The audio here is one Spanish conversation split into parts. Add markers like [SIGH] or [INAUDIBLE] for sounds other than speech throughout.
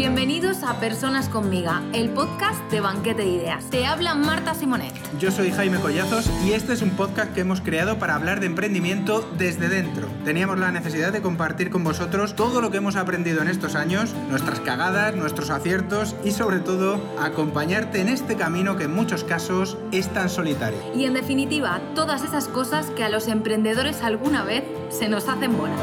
Bienvenidos a Personas conmigo, el podcast de Banquete de Ideas. Te habla Marta Simonet. Yo soy Jaime Collazos y este es un podcast que hemos creado para hablar de emprendimiento desde dentro. Teníamos la necesidad de compartir con vosotros todo lo que hemos aprendido en estos años, nuestras cagadas, nuestros aciertos y sobre todo acompañarte en este camino que en muchos casos es tan solitario. Y en definitiva, todas esas cosas que a los emprendedores alguna vez se nos hacen bola.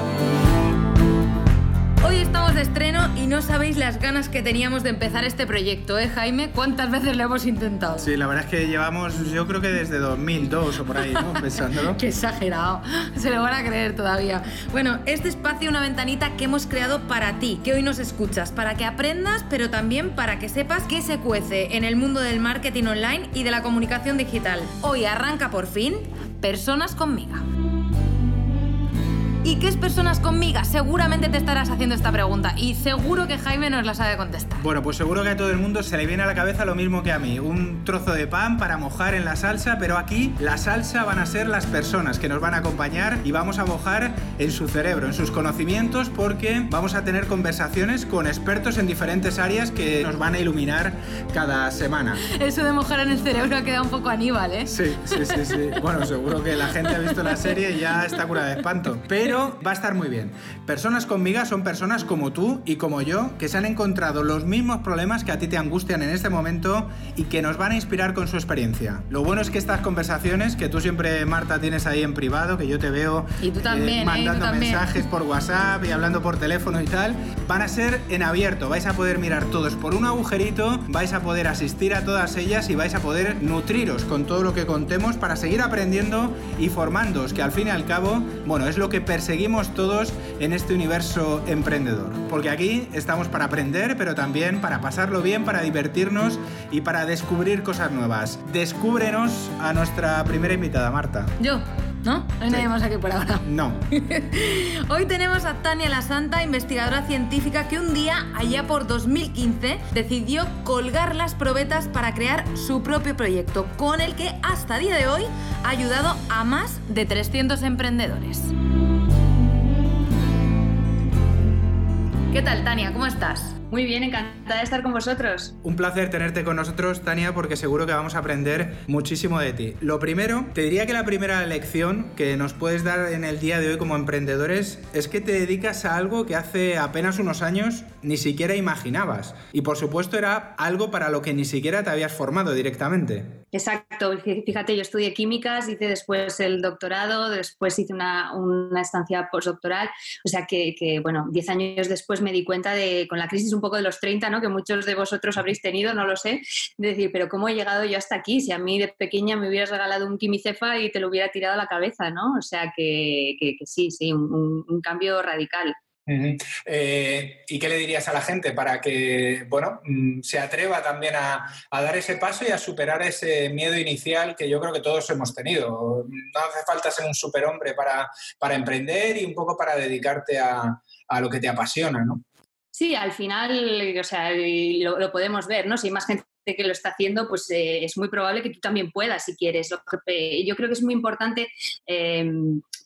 Y no sabéis las ganas que teníamos de empezar este proyecto, ¿eh, Jaime? ¿Cuántas veces lo hemos intentado? Sí, la verdad es que llevamos, yo creo que desde 2002 o por ahí, ¿no? [LAUGHS] Pensándolo. Qué exagerado, se lo van a creer todavía. Bueno, este espacio, una ventanita que hemos creado para ti, que hoy nos escuchas, para que aprendas, pero también para que sepas qué se cuece en el mundo del marketing online y de la comunicación digital. Hoy arranca por fin Personas conmigo. ¿Y qué es Personas conmigo? Seguramente te estarás haciendo esta pregunta y seguro que Jaime nos la sabe contestar. Bueno, pues seguro que a todo el mundo se le viene a la cabeza lo mismo que a mí. Un trozo de pan para mojar en la salsa, pero aquí la salsa van a ser las personas que nos van a acompañar y vamos a mojar en su cerebro, en sus conocimientos, porque vamos a tener conversaciones con expertos en diferentes áreas que nos van a iluminar cada semana. Eso de mojar en el cerebro ha quedado un poco Aníbal, ¿eh? Sí, sí, sí, sí. Bueno, seguro que la gente ha visto la serie y ya está curada de espanto. Pero va a estar muy bien. Personas con migas son personas como tú y como yo que se han encontrado los mismos problemas que a ti te angustian en este momento y que nos van a inspirar con su experiencia. Lo bueno es que estas conversaciones que tú siempre, Marta, tienes ahí en privado, que yo te veo y tú también, eh, mandando mensajes por WhatsApp y hablando por teléfono y tal, van a ser en abierto. Vais a poder mirar todos por un agujerito, vais a poder asistir a todas ellas y vais a poder nutriros con todo lo que contemos para seguir aprendiendo y formándoos, que al fin y al cabo, bueno, es lo que perseguimos todos en este universo emprendedor. Porque aquí estamos para aprender, pero también para pasarlo bien, para divertirnos y para descubrir cosas nuevas. Descúbrenos a nuestra primera invitada, Marta. Yo. ¿No? No hay nadie más aquí por ahora. No. [LAUGHS] Hoy tenemos a Tania La Santa, investigadora científica que un día, allá por 2015, decidió colgar las probetas para crear su propio proyecto, con el que hasta día de hoy ha ayudado a más de 300 emprendedores. ¿Qué tal, Tania? ¿Cómo estás? Muy bien, encantada de estar con vosotros. Un placer tenerte con nosotros, Tania, porque seguro que vamos a aprender muchísimo de ti. Lo primero, te diría que la primera lección que nos puedes dar en el día de hoy como emprendedores es que te dedicas a algo que hace apenas unos años ni siquiera imaginabas. Y por supuesto era algo para lo que ni siquiera te habías formado directamente. Exacto, fíjate, yo estudié químicas, hice después el doctorado, después hice una, una estancia postdoctoral, o sea que, que, bueno, 10 años después me di cuenta de, con la crisis un poco de los 30, ¿no? que muchos de vosotros habréis tenido, no lo sé, de decir, pero ¿cómo he llegado yo hasta aquí? Si a mí de pequeña me hubieras regalado un quimicefa y te lo hubiera tirado a la cabeza, ¿no? O sea que, sí, sí, un, cambio radical. Eh, ¿Y qué le dirías a la gente para que bueno, mm, se atreva también a, dar ese paso y a superar ese miedo inicial que yo creo que todos hemos tenido? No hace falta ser un superhombre para, para emprender y un poco para dedicarte a lo que te apasiona, ¿no? Sí, al final, o sea, lo, lo, podemos ver, ¿no? Si más gente que lo está haciendo, pues eh, es muy probable que tú también puedas si quieres. Yo creo que es muy importante eh,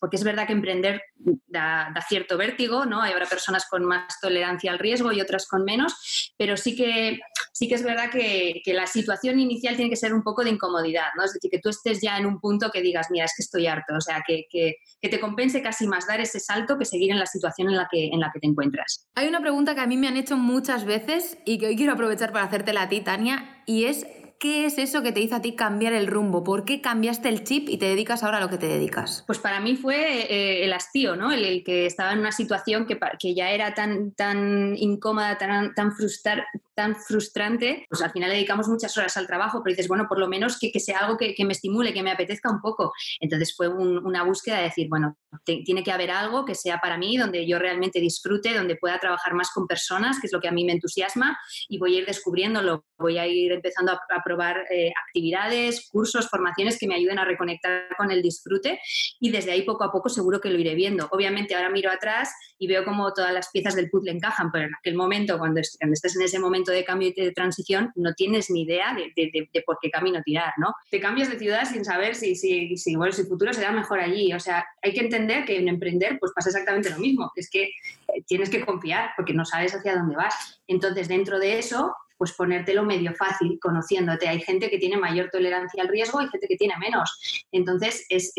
porque es verdad que emprender da, da, cierto vértigo, ¿no? Hay habrá personas con más tolerancia al riesgo y otras con menos, pero sí que, sí que es verdad que, que, la situación inicial tiene que ser un poco de incomodidad, ¿no? Es decir, que tú estés ya en un punto que digas, mira, es que estoy harto, o sea, que, que, que te compense casi más dar ese salto que seguir en la situación en la, que, en la que te encuentras. Hay una pregunta que a mí me han hecho muchas veces y que hoy quiero aprovechar para hacértela a ti, Tania, y es ¿Qué es eso que te hizo a ti cambiar el rumbo? ¿Por qué cambiaste el chip y te dedicas ahora a lo que te dedicas? Pues para mí fue eh, el hastío, ¿no? El, que estaba en una situación que, que ya era tan, tan incómoda, tan, tan, frustrar, tan frustrante. Pues al final dedicamos muchas horas al trabajo, pero dices, bueno, por lo menos que, que sea algo que, que, me estimule, que me apetezca un poco. Entonces fue un, una búsqueda de decir, bueno, tiene que haber algo que sea para mí, donde yo realmente disfrute, donde pueda trabajar más con personas, que es lo que a mí me entusiasma, y voy a ir descubriéndolo, voy a ir empezando a, a probar eh, actividades, cursos, formaciones que me ayuden a reconectar con el disfrute y desde ahí poco a poco seguro que lo iré viendo. Obviamente ahora miro atrás y veo cómo todas las piezas del puzzle encajan, pero en aquel momento, cuando, cuando estés en ese momento momento de cambio y de transición, no tienes ni idea de, de, por qué camino tirar, ¿no? Te cambias de ciudad sin saber si, si, si, bueno, si el futuro será mejor allí. O sea, hay que entender que en emprender pues pasa exactamente lo mismo. Es que eh, tienes que confiar porque no sabes hacia dónde vas. Entonces, dentro de eso, pues ponértelo medio fácil conociéndote. Hay gente que tiene mayor tolerancia al riesgo y gente que tiene menos. Entonces, es,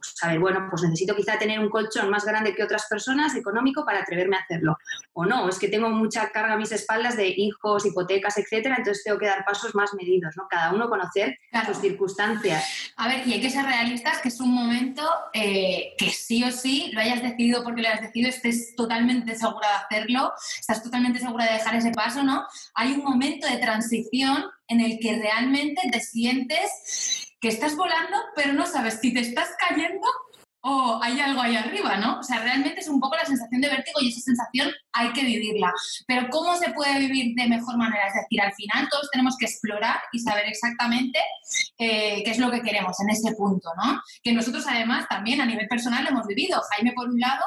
saber, bueno, pues necesito quizá tener un colchón más grande que otras personas, económico, para atreverme a hacerlo. O no, es que tengo mucha carga a mis espaldas de hijos, hipotecas, etcétera, entonces tengo que dar pasos más medidos, ¿no? Cada uno conocer sus circunstancias. A ver, y hay que ser realistas que es un momento eh, que sí o sí lo hayas decidido porque lo hayas decidido, estés totalmente segura de hacerlo, estás totalmente segura de dejar ese paso, ¿no? Hay un momento de transición en el que realmente te sientes que estás volando, pero no sabes si te estás cayendo o hay algo ahí arriba, ¿no? O sea, realmente es un poco la sensación de vértigo y esa sensación hay que vivirla. Pero ¿cómo se puede vivir de mejor manera? Es decir, al final todos tenemos que explorar y saber exactamente eh, qué es lo que queremos en ese punto, ¿no? Que nosotros además también a nivel personal lo hemos vivido. Jaime por un lado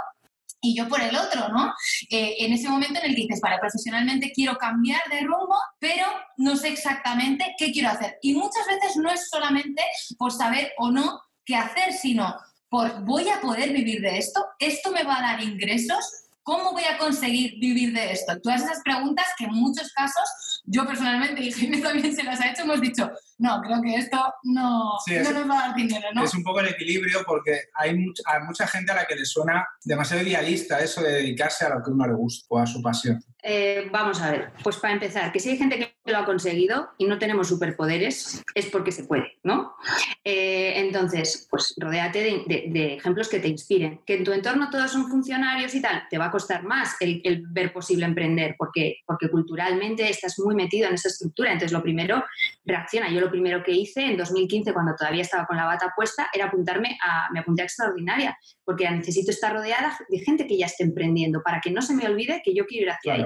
y yo por el otro, ¿no? Eh, en ese momento en el que dices, vale, profesionalmente quiero cambiar de rumbo, pero no sé exactamente qué quiero hacer. Y muchas veces no es solamente por saber o no qué hacer, sino por voy a poder vivir de esto, esto me va a dar ingresos, ¿cómo voy a conseguir vivir de esto? Todas esas preguntas que en muchos casos yo personalmente y Jaime también se las ha hecho, hemos dicho, no, creo que esto no, nos va a dar dinero, ¿no? Es un poco el equilibrio porque hay, mucha, hay mucha gente a la que le suena demasiado idealista eso de dedicarse a lo que uno le gusta o a su pasión. Eh, vamos a ver, pues para empezar, que si hay gente que lo ha conseguido y no tenemos superpoderes, es porque se puede, ¿no? Eh, entonces, pues rodéate de, ejemplos que te inspiren. Que en tu entorno todos son funcionarios y tal, te va a costar más el, el, ver posible emprender, porque, porque culturalmente estás muy metido en esa estructura. Entonces, lo primero, reacciona. Yo lo primero que hice en 2015, cuando todavía estaba con la bata puesta, era apuntarme a, me apunté a extraordinaria, porque necesito estar rodeada de gente que ya esté emprendiendo, para que no se me olvide que yo quiero ir hacia ahí.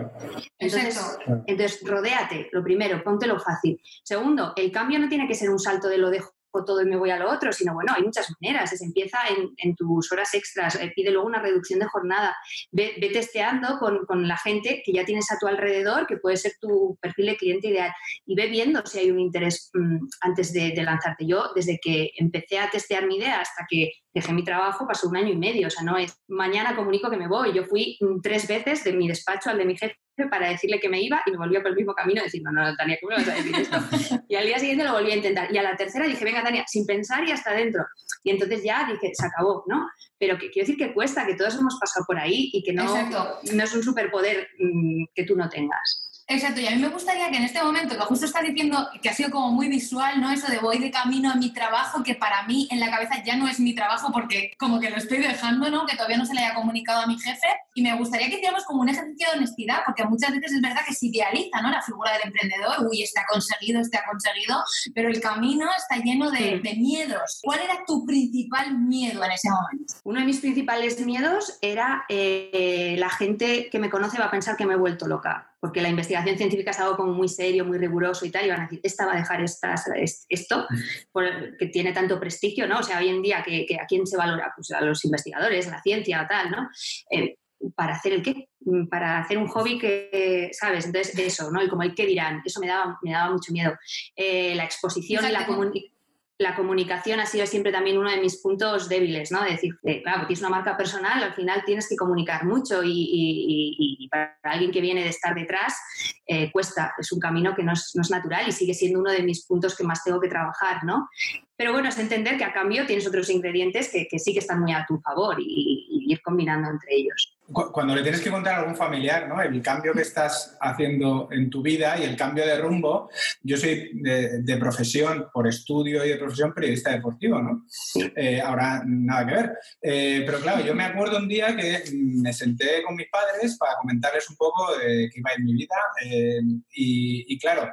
Entonces, entonces, rodéate, lo primero, póntelo fácil. Segundo, el cambio no tiene que ser un salto de lo dejo todo y me voy a lo otro, sino bueno, hay muchas maneras. Se empieza en, tus horas extras, eh, pide luego una reducción de jornada, ve, testeando con, la gente que ya tienes a tu alrededor, que puede ser tu perfil de cliente ideal, y ve viendo si hay un interés mm, antes de, de, lanzarte. Yo, desde que empecé a testear mi idea hasta que dejé mi trabajo, pasó un año y medio, o sea, no es mañana comunico que me voy. Yo fui tres veces de mi despacho al de mi jefe para decirle que me iba y me volvía por el mismo camino diciendo, no, no, Tania, ¿cómo me vas a decir esto? y al día siguiente lo volví a intentar. Y a la tercera dije, venga, Tania, sin pensar y hasta adentro. Y entonces ya dije, se acabó, ¿no? Pero que, quiero decir que cuesta, que todos hemos pasado por ahí y que no, no es un superpoder mm, que tú no tengas. Exacto, y a mí me gustaría que en este momento, que justo estás diciendo que ha sido como muy visual, ¿no? Eso de voy de camino a mi trabajo, que para mí en la cabeza ya no es mi trabajo porque como que lo estoy dejando, ¿no? Que todavía no se le haya comunicado a mi jefe. Y me gustaría que hiciéramos como un ejercicio de honestidad, porque muchas veces es verdad que se idealiza, ¿no? La figura del emprendedor, uy, este ha conseguido, este ha conseguido, pero el camino está lleno de, miedos. ¿Cuál era tu principal miedo en ese momento? Uno de mis principales miedos era eh, la gente que me conoce va a pensar que me he vuelto loca porque la investigación científica es algo como muy serio, muy riguroso y tal, y van a decir, esta va a dejar estas, esto, que tiene tanto prestigio, ¿no? O sea, hoy en día, que, ¿a quién se valora? Pues a los investigadores, a la ciencia o tal, ¿no? Eh, ¿Para hacer el qué? Para hacer un hobby que, ¿sabes? Entonces, eso, ¿no? Y como el qué dirán, eso me daba, me daba mucho miedo. Eh, la exposición y la comunicación la comunicación ha sido siempre también uno de mis puntos débiles, ¿no? De decir, eh, claro, tienes una marca personal, al final tienes que comunicar mucho y, para alguien que viene de estar detrás eh, cuesta, es un camino que no es, natural y sigue siendo uno de mis puntos que más tengo que trabajar, ¿no? Pero bueno, es entender que a cambio tienes otros ingredientes que, sí que están muy a tu favor y ir combinando entre ellos cuando le tienes que contar a algún familiar ¿no? el cambio que estás haciendo en tu vida y el cambio de rumbo, yo soy de, profesión, por estudio y de profesión periodista deportivo, ¿no? Eh, ahora nada que ver. Eh, pero claro, yo me acuerdo un día que me senté con mis padres para comentarles un poco de qué iba en mi vida eh, y, claro,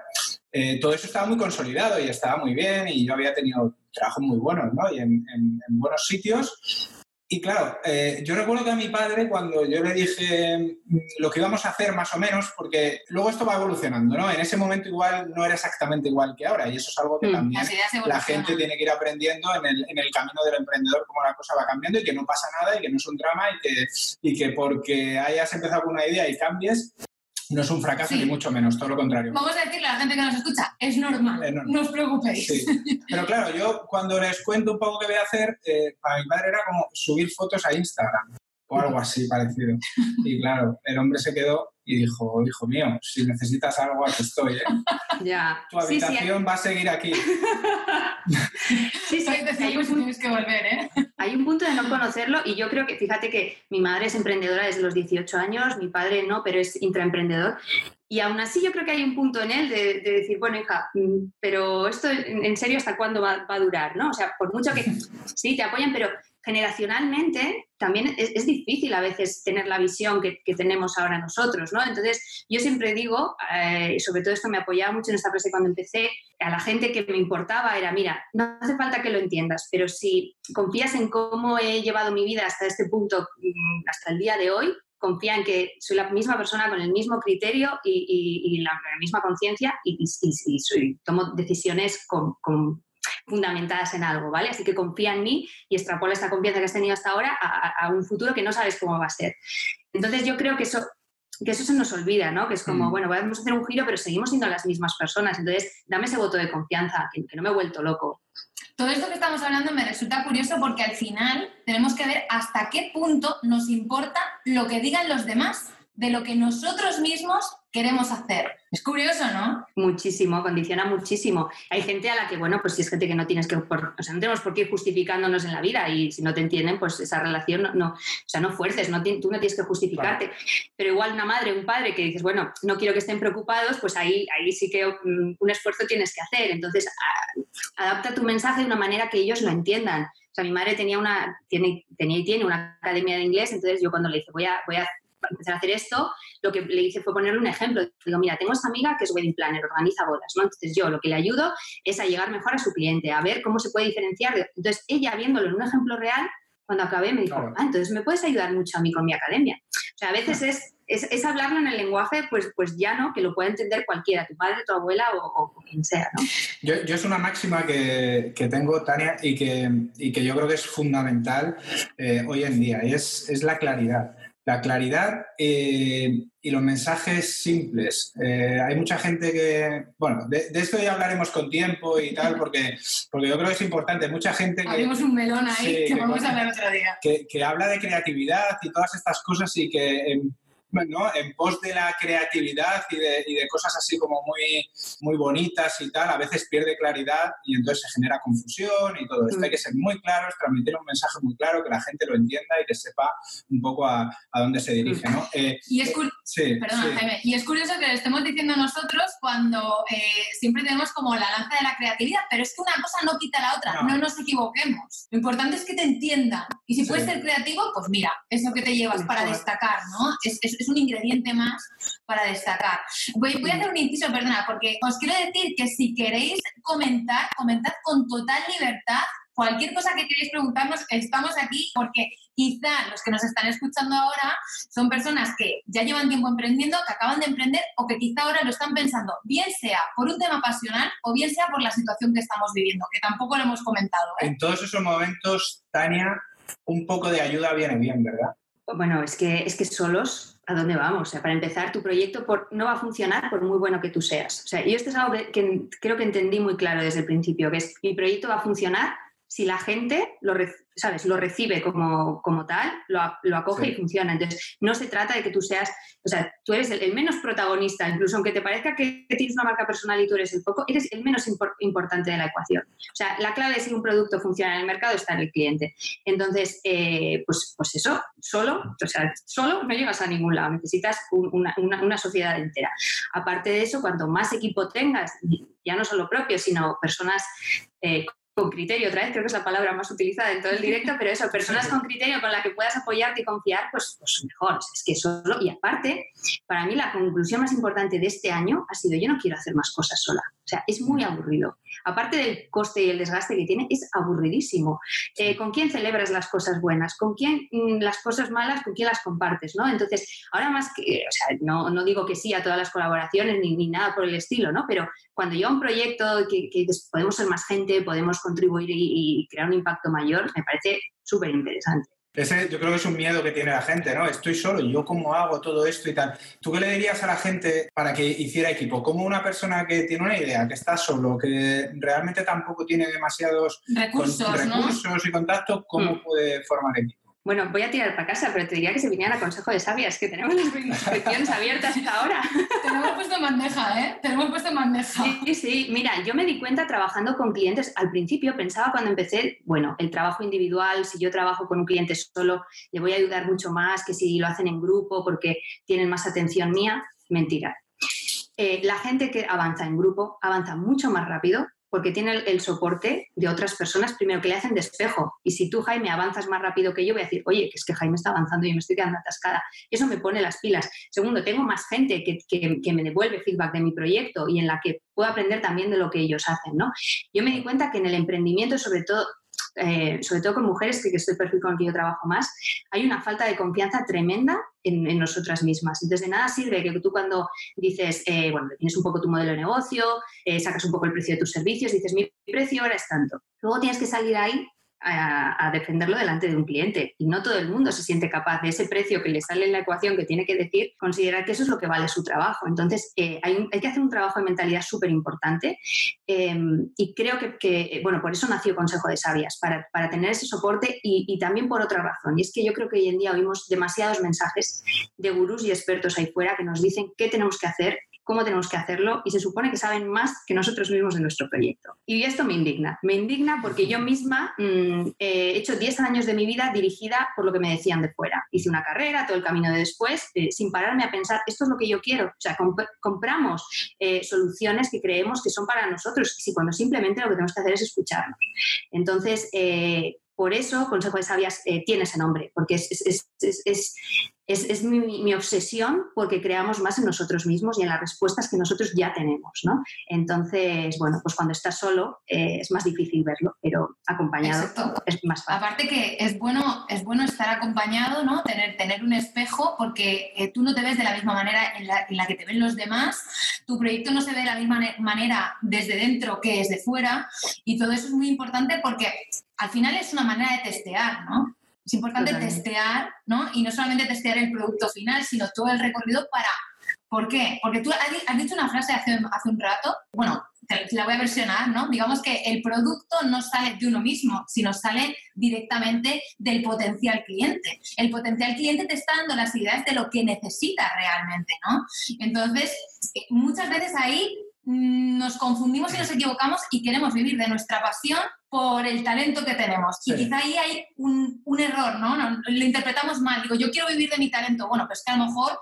todo eso estaba muy consolidado y estaba muy bien y yo había tenido trabajos muy buenos ¿no? y en, en buenos sitios y claro, eh, yo recuerdo que a mi padre cuando yo le dije mm, lo que íbamos a hacer más o menos, porque luego esto va evolucionando, ¿no? En ese momento igual no era exactamente igual que ahora y eso es algo que mm, también la gente tiene que ir aprendiendo en el, en el, camino del emprendedor, cómo la cosa va cambiando y que no pasa nada y que no es un drama y que, y que porque hayas empezado con una idea y cambies, no es un fracaso ni mucho menos, todo lo contrario. Vamos a decirle a la gente que nos escucha, es normal, no os preocupéis. Pero claro, yo cuando les cuento un poco qué voy a hacer, eh, para mi padre era como subir fotos a Instagram o algo así parecido. Y claro, el hombre se quedó y dijo, hijo mío, si necesitas algo, aquí estoy. ¿eh? Ya. Tu habitación va a seguir aquí. [LAUGHS] sí, sí, hay un, tienes que volver, ¿eh? Hay un punto de no conocerlo y yo creo que, fíjate que mi madre es emprendedora desde los 18 años, mi padre no, pero es intraemprendedor. Y aún así yo creo que hay un punto en él de, decir, bueno, hija, mm, pero esto en serio hasta cuándo va, va, a durar, ¿no? O sea, por mucho que [LAUGHS] sí, te apoyan, pero generacionalmente también es, difícil a veces tener la visión que, tenemos ahora nosotros, ¿no? Entonces, yo siempre digo, eh, sobre todo esto me apoyaba mucho en esta frase cuando empecé, a la gente que me importaba era, mira, no hace falta que lo entiendas, pero si confías en cómo he llevado mi vida hasta este punto, mm, hasta el día de hoy, confía en que soy la misma persona con el mismo criterio y, la, misma conciencia y, tomo decisiones con fundamentadas en algo, ¿vale? Así que confía en mí y extrapola esta confianza que has tenido hasta ahora a, un futuro que no sabes cómo va a ser. Entonces yo creo que eso que eso se nos olvida, ¿no? Que es como, mm. bueno, vamos a hacer un giro, pero seguimos siendo las mismas personas. Entonces, dame ese voto de confianza, que, que no me he vuelto loco. Todo esto que estamos hablando me resulta curioso porque al final tenemos que ver hasta qué punto nos importa lo que digan los demás de lo que nosotros mismos queremos hacer. Es curioso, ¿no? Muchísimo, condiciona muchísimo. Hay gente a la que, bueno, pues si es gente que no tienes que, o sea, no tenemos por qué ir justificándonos en la vida y si no te entienden, pues esa relación no, no o sea, no fuerces, no, tú no tienes que justificarte. Pero igual una madre, un padre que dices, bueno, no quiero que estén preocupados, pues ahí, ahí sí que mm, un esfuerzo tienes que hacer. Entonces, adapta tu mensaje de una manera que ellos lo entiendan. O sea, mi madre tenía una, tiene, tenía y tiene una academia de inglés, entonces yo cuando le dije, voy a, voy a empezar a hacer esto, lo que le hice fue ponerle un ejemplo. Digo, mira, tengo esta amiga que es wedding planner, organiza bodas, ¿no? Entonces yo lo que le ayudo es a llegar mejor a su cliente, a ver cómo se puede diferenciar. Entonces ella, viéndolo en un ejemplo real, cuando acabé me dijo, ah, entonces me puedes ayudar mucho a mí con mi academia. O sea, a veces es, es, hablarlo en el lenguaje, pues, pues ya no, que lo puede entender cualquiera, tu padre, tu abuela o, quien sea, ¿no? Yo, yo, es una máxima que, que, tengo, Tania, y que, y que yo creo que es fundamental eh, hoy en día, y es, es la claridad la claridad eh, y los mensajes simples. Eh, hay mucha gente que, bueno, de, esto ya hablaremos con tiempo y tal, porque, porque yo creo que es importante. Mucha gente que... Abrimos un melón ahí que, vamos a hablar otro día. Que, habla de creatividad y todas estas cosas y que en pos de la creatividad y de, cosas así como muy, muy bonitas y tal, a veces pierde claridad y entonces se genera confusión y todo esto. Hay que ser muy claros, transmitir un mensaje muy claro, que la gente lo entienda y que sepa un poco a, dónde se dirige, ¿no? Eh, y, es eh, y es curioso que lo estemos diciendo nosotros cuando eh, siempre tenemos como la lanza de la creatividad, pero es que una cosa no quita la otra, no, nos equivoquemos. Lo importante es que te entiendan. Y si puedes ser creativo, pues mira, es lo que te llevas para destacar, ¿no? es, es un ingrediente más para destacar. Voy, voy, a hacer un inciso, perdona, porque os quiero decir que si queréis comentar, comentad con total libertad. Cualquier cosa que queréis preguntarnos, estamos aquí porque quizá los que nos están escuchando ahora son personas que ya llevan tiempo emprendiendo, que acaban de emprender o que quizá ahora lo están pensando, bien sea por un tema pasional o bien sea por la situación que estamos viviendo, que tampoco lo hemos comentado. ¿eh? En todos esos momentos, Tania, un poco de ayuda viene bien, ¿verdad? Bueno, es que, es que solos ¿a dónde vamos? O sea, para empezar, tu proyecto no va a funcionar por muy bueno que tú seas. O sea, y esto es algo que, creo que entendí muy claro desde el principio, que es mi proyecto va a funcionar si la gente lo, ¿sabes? lo recibe como, como tal, lo, lo acoge y funciona. Entonces, no se trata de que tú seas, o sea, tú eres el, menos protagonista, incluso aunque te parezca que tienes una marca personal y tú eres el foco, eres el menos importante de la ecuación. O sea, la clave de si un producto funciona en el mercado está en el cliente. Entonces, eh, pues, pues eso, solo, o sea, solo no llegas a ningún lado, necesitas una, una, una sociedad entera. Aparte de eso, cuanto más equipo tengas, ya no solo propios, sino personas eh, con criterio, otra vez creo que es la palabra más utilizada en todo el directo, pero eso, personas con criterio con las que puedas apoyarte y confiar, pues, pues mejor. Es que solo, y aparte, para mí la conclusión más importante de este año ha sido, yo no quiero hacer más cosas sola. O sea, es muy aburrido. Aparte del coste y el desgaste que tiene, es aburridísimo. Eh, ¿Con quién celebras las cosas buenas? ¿Con quién mm, las cosas malas? ¿Con quién las compartes? ¿no? Entonces, ahora más que, o sea, no, no digo que sí a todas las colaboraciones ni, ni, nada por el estilo, ¿no? Pero cuando yo un proyecto que, que podemos ser más gente, podemos contribuir y, y crear un impacto mayor, me parece súper interesante. Ese yo creo que es un miedo que tiene la gente, ¿no? Estoy solo, ¿yo cómo hago todo esto y tal? ¿Tú qué le dirías a la gente para que hiciera equipo? ¿Cómo una persona que tiene una idea, que está solo, que realmente tampoco tiene demasiados recursos, y contactos, cómo mm. puede formar equipo? Bueno, voy a tirar para casa, pero te diría que se vinieran a Consejo de Sabias, que tenemos las inscripciones abiertas hasta ahora. [LAUGHS] Tenemos puesto en bandeja, ¿eh? Tenemos puesto en bandeja. Sí, sí, mira, yo me di cuenta trabajando con clientes, al principio pensaba cuando empecé, bueno, el trabajo individual, si yo trabajo con un cliente solo, le voy a ayudar mucho más que si lo hacen en grupo porque tienen más atención mía. Mentira. Eh, la gente que avanza en grupo avanza mucho más rápido porque tiene el, soporte de otras personas, primero que le hacen despejo. Y si tú, Jaime, avanzas más rápido que yo, voy a decir, oye, que es que Jaime está avanzando y yo me estoy quedando atascada. Eso me pone las pilas. Segundo, tengo más gente que, que, me devuelve feedback de mi proyecto y en la que puedo aprender también de lo que ellos hacen. ¿no? Yo me di cuenta que en el emprendimiento, sobre todo, eh, sobre todo con mujeres, que, que es el perfil con el que yo trabajo más, hay una falta de confianza tremenda en, nosotras mismas. Entonces, de nada sirve que tú cuando dices, eh, bueno, tienes un poco tu modelo de negocio, eh, sacas un poco el precio de tus servicios, dices, mi precio ahora es tanto. Luego tienes que salir ahí a, defenderlo delante de un cliente. Y no todo el mundo se siente capaz de ese precio que le sale en la ecuación que tiene que decir, considerar que eso es lo que vale su trabajo. Entonces, eh, hay, que hacer un trabajo de mentalidad súper importante em, y creo que, bueno, por eso nació Consejo de Sabias, para, tener ese soporte y, y, también por otra razón. Y es que yo creo que hoy en día oímos demasiados mensajes de gurús y expertos ahí fuera que nos dicen qué tenemos que hacer cómo tenemos que hacerlo y se supone que saben más que nosotros mismos de nuestro proyecto. Y esto me indigna. Me indigna porque yo misma mm, he hecho 10 años de mi vida dirigida por lo que me decían de fuera. Hice una carrera, todo el camino de después, eh, sin pararme a pensar, esto es lo que yo quiero. O sea, compramos eh, soluciones que creemos que son para nosotros, y cuando simplemente lo que tenemos que hacer es escucharnos. Entonces, eh, por eso Consejo de Sabias tiene ese nombre, porque es, es, es, mi, obsesión porque creamos más en nosotros mismos y en las respuestas que nosotros ya tenemos, ¿no? Entonces, bueno, pues cuando estás solo eh, es más difícil verlo, pero acompañado es más fácil. Aparte que es bueno, es bueno estar acompañado, ¿no? Tener, tener un espejo porque eh, tú no te ves de la misma manera en la, en la, que te ven los demás, tu proyecto no se ve de la misma manera desde dentro que desde fuera y todo eso es muy importante porque al final es una manera de testear, ¿no? Es importante testear, ¿no? Y no solamente testear el producto final, sino todo el recorrido para... ¿Por qué? Porque tú has dicho una frase hace, hace un rato, bueno, te la voy a versionar, ¿no? Digamos que el producto no sale de uno mismo, sino sale directamente del potencial cliente. El potencial cliente te está dando las ideas de lo que necesita realmente, ¿no? Entonces, eh, muchas veces ahí nos confundimos y nos equivocamos y queremos vivir de nuestra pasión por el talento que tenemos. Y quizá ahí hay un, error, ¿no? Lo interpretamos mal. Digo, yo quiero vivir de mi talento. Bueno, pues que a lo mejor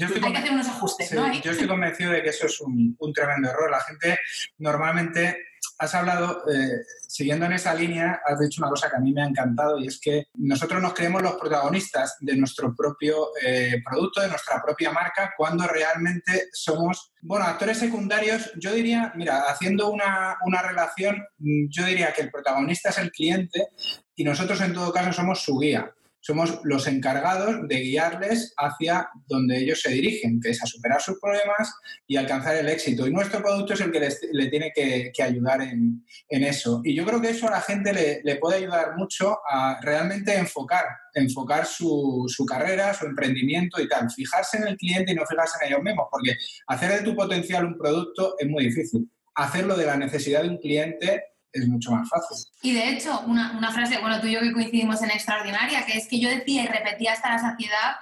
hay que hacer unos ajustes, ¿no? Yo estoy convencido de que eso es un, un, tremendo error. La gente normalmente has hablado, eh, siguiendo en esa línea, has dicho una cosa que a mí me ha encantado y es que nosotros nos creemos los protagonistas de nuestro propio eh, producto, de nuestra propia marca, cuando realmente somos, bueno, actores secundarios. Yo diría, mira, haciendo una, una relación, yo diría que el protagonista es el cliente y nosotros en todo caso somos su guía somos los encargados de guiarles hacia donde ellos se dirigen, que es a superar sus problemas y alcanzar el éxito. Y nuestro producto es el que les, le tiene que, ayudar en, eso. Y yo creo que eso a la gente le, puede ayudar mucho a realmente enfocar, enfocar su, su, carrera, su emprendimiento y tal. Fijarse en el cliente y no fijarse en ellos mismos, porque hacer de tu potencial un producto es muy difícil. Hacerlo de la necesidad de un cliente es mucho más fácil. Y de hecho, una, una, frase, bueno, tú y yo que coincidimos en Extraordinaria, que es que yo decía y repetía hasta la saciedad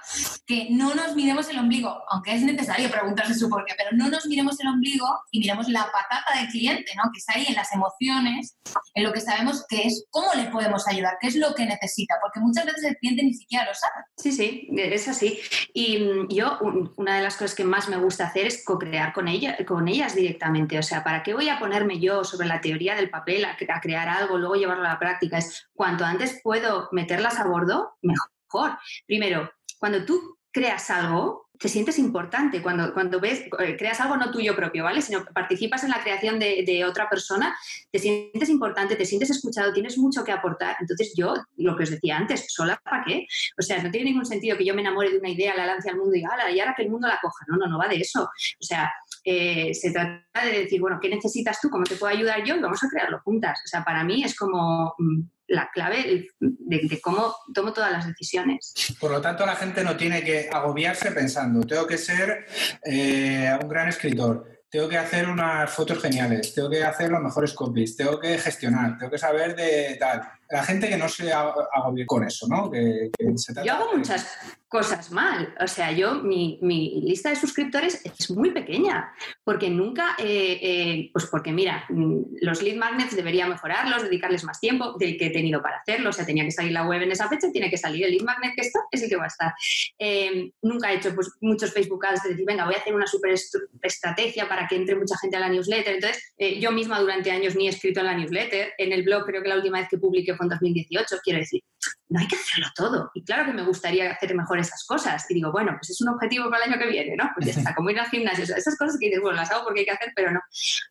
que no nos miremos el ombligo, aunque es necesario preguntarse su porqué, pero no nos miremos el ombligo y miremos la patata del cliente, ¿no? Que está ahí en las emociones, en lo que sabemos que es cómo le podemos ayudar, qué es lo que necesita, porque muchas veces el cliente ni siquiera lo sabe. Sí, sí, es así. Y mm, yo, una de las cosas que más me gusta hacer es co-crear con, ella, con ellas directamente. O sea, ¿para qué voy a ponerme yo sobre la teoría del papel a, crear algo? luego llevarlo a la práctica. Es cuanto antes puedo meterlas a bordo, mejor. Primero, cuando tú creas algo, te sientes importante. Cuando, cuando ves, eh, creas algo no tuyo propio, ¿vale? Sino participas en la creación de, de, otra persona, te sientes importante, te sientes escuchado, tienes mucho que aportar. Entonces yo, lo que os decía antes, ¿sola para qué? O sea, no tiene ningún sentido que yo me enamore de una idea, la lance al mundo y diga, y ahora que el mundo la coja! No, no, no va de eso. O sea, eh, se trata de decir, bueno, ¿qué necesitas tú? ¿Cómo te puedo ayudar yo? Y vamos a crearlo juntas. O sea, para mí es como, mm, la clave de, cómo tomo todas las decisiones. Por lo tanto, la gente no tiene que agobiarse pensando, tengo que ser eh, un gran escritor, tengo que hacer unas fotos geniales, tengo que hacer los mejores copies, tengo que gestionar, tengo que saber de tal. La gente que no se agobie con eso, ¿no? Que, Yo hago muchas cosas mal. O sea, yo, mi, lista de suscriptores es muy pequeña, porque nunca, eh, eh, pues porque mira, mm, los lead magnets debería mejorarlos, dedicarles más tiempo del que he tenido para hacerlo. O sea, tenía que salir la web en esa fecha, tiene que salir el lead magnet que está, es el que va a estar. Eh, nunca he hecho pues, muchos Facebook ads de decir, venga, voy a hacer una super estrategia para que entre mucha gente a la newsletter. Entonces, yo misma durante años ni he escrito en la newsletter. En el blog, creo que la última vez que publiqué fue en 2018, quiero decir, no hay que hacerlo todo. Y claro que me gustaría hacer mejor esas cosas. Y digo, bueno, pues es un objetivo para el año que viene, ¿no? Pues ya está, como ir al gimnasio. Esas cosas que dices, bueno, las hago porque hay que hacer, pero no.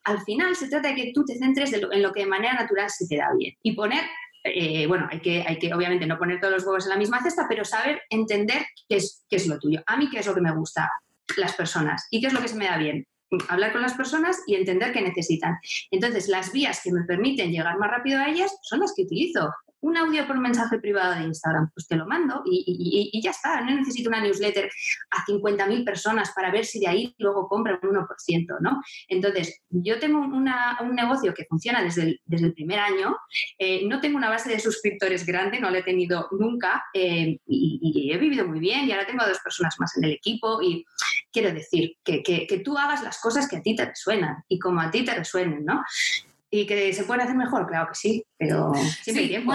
Al final se trata de que tú te centres en lo que de manera natural se te da bien. Y poner eh, bueno, hay que, hay que obviamente no poner todos los huevos en la misma cesta, pero saber entender qué es, qué es lo tuyo. A mí, qué es lo que me gusta, las personas, y qué es lo que se me da bien hablar con las personas y entender qué necesitan. Entonces, las vías que me permiten llegar más rápido a ellas son las que utilizo un audio por mensaje privado de Instagram, pues te lo mando y, ya está. No necesito una newsletter a 50.000 personas para ver si de ahí luego compran un 1%, ¿no? Entonces, yo tengo un negocio que funciona desde el, desde el primer año, eh, no tengo una base de suscriptores grande, no la he tenido nunca eh, y, he vivido muy bien y ahora tengo dos personas más en el equipo y quiero decir que, que, que tú hagas las cosas que a ti te resuenan y como a ti te resuenen, ¿no? ¿Y que se puede hacer mejor? Claro que sí, pero siempre hay tiempo.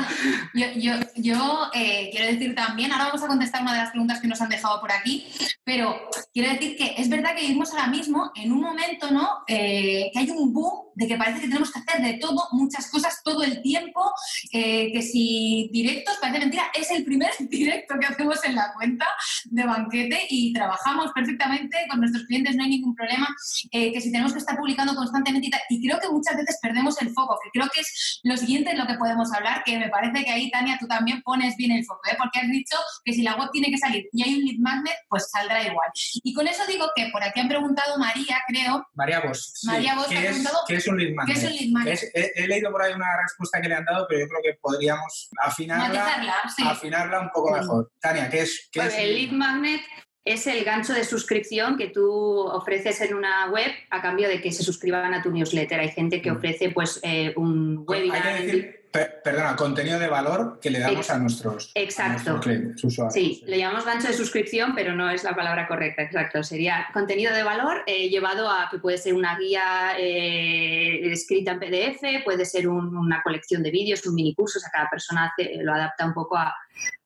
yo, eh, quiero decir también, ahora vamos a contestar una de las preguntas que nos han dejado por aquí, pero quiero decir que es verdad que vivimos ahora mismo en un momento, ¿no? Eh, que hay un boom de que parece que tenemos que hacer de todo, muchas cosas todo el tiempo, eh, que si directos, parece mentira, es el primer [LAUGHS] directo que hacemos en la cuenta de banquete y trabajamos perfectamente con nuestros clientes, no hay ningún problema, que si tenemos que estar publicando constantemente y, y creo que muchas veces perdemos el foco, que creo que es lo siguiente en lo que podemos hablar, que me parece que ahí, Tania, tú también pones bien el foco, ¿eh? porque has dicho que si la web tiene que salir y hay un lead magnet, pues saldrá igual. Y con eso digo que por aquí han preguntado María, creo. María Vos. María Vos ¿Qué, ha preguntado, ¿Qué es un lead magnet? ¿Qué es un lead magnet? he, leído por ahí una respuesta que le han dado, pero yo creo que podríamos afinarla, afinarla un poco mejor. Tania, ¿qué es? Qué pues es el lead magnet es el gancho de suscripción que tú ofreces en una web a cambio de que se suscriban a tu newsletter. Hay gente que mm. ofrece pues eh, un webinar. Hay que decir, perdona, contenido de valor que le damos a nuestros, exacto. usuarios. Sí, le llamamos gancho de suscripción, pero no es la palabra correcta, exacto. Sería contenido de valor eh, llevado a que puede ser una guía eh, escrita en PDF, puede ser una colección de vídeos, un mini curso, o sea, cada persona lo adapta un poco a,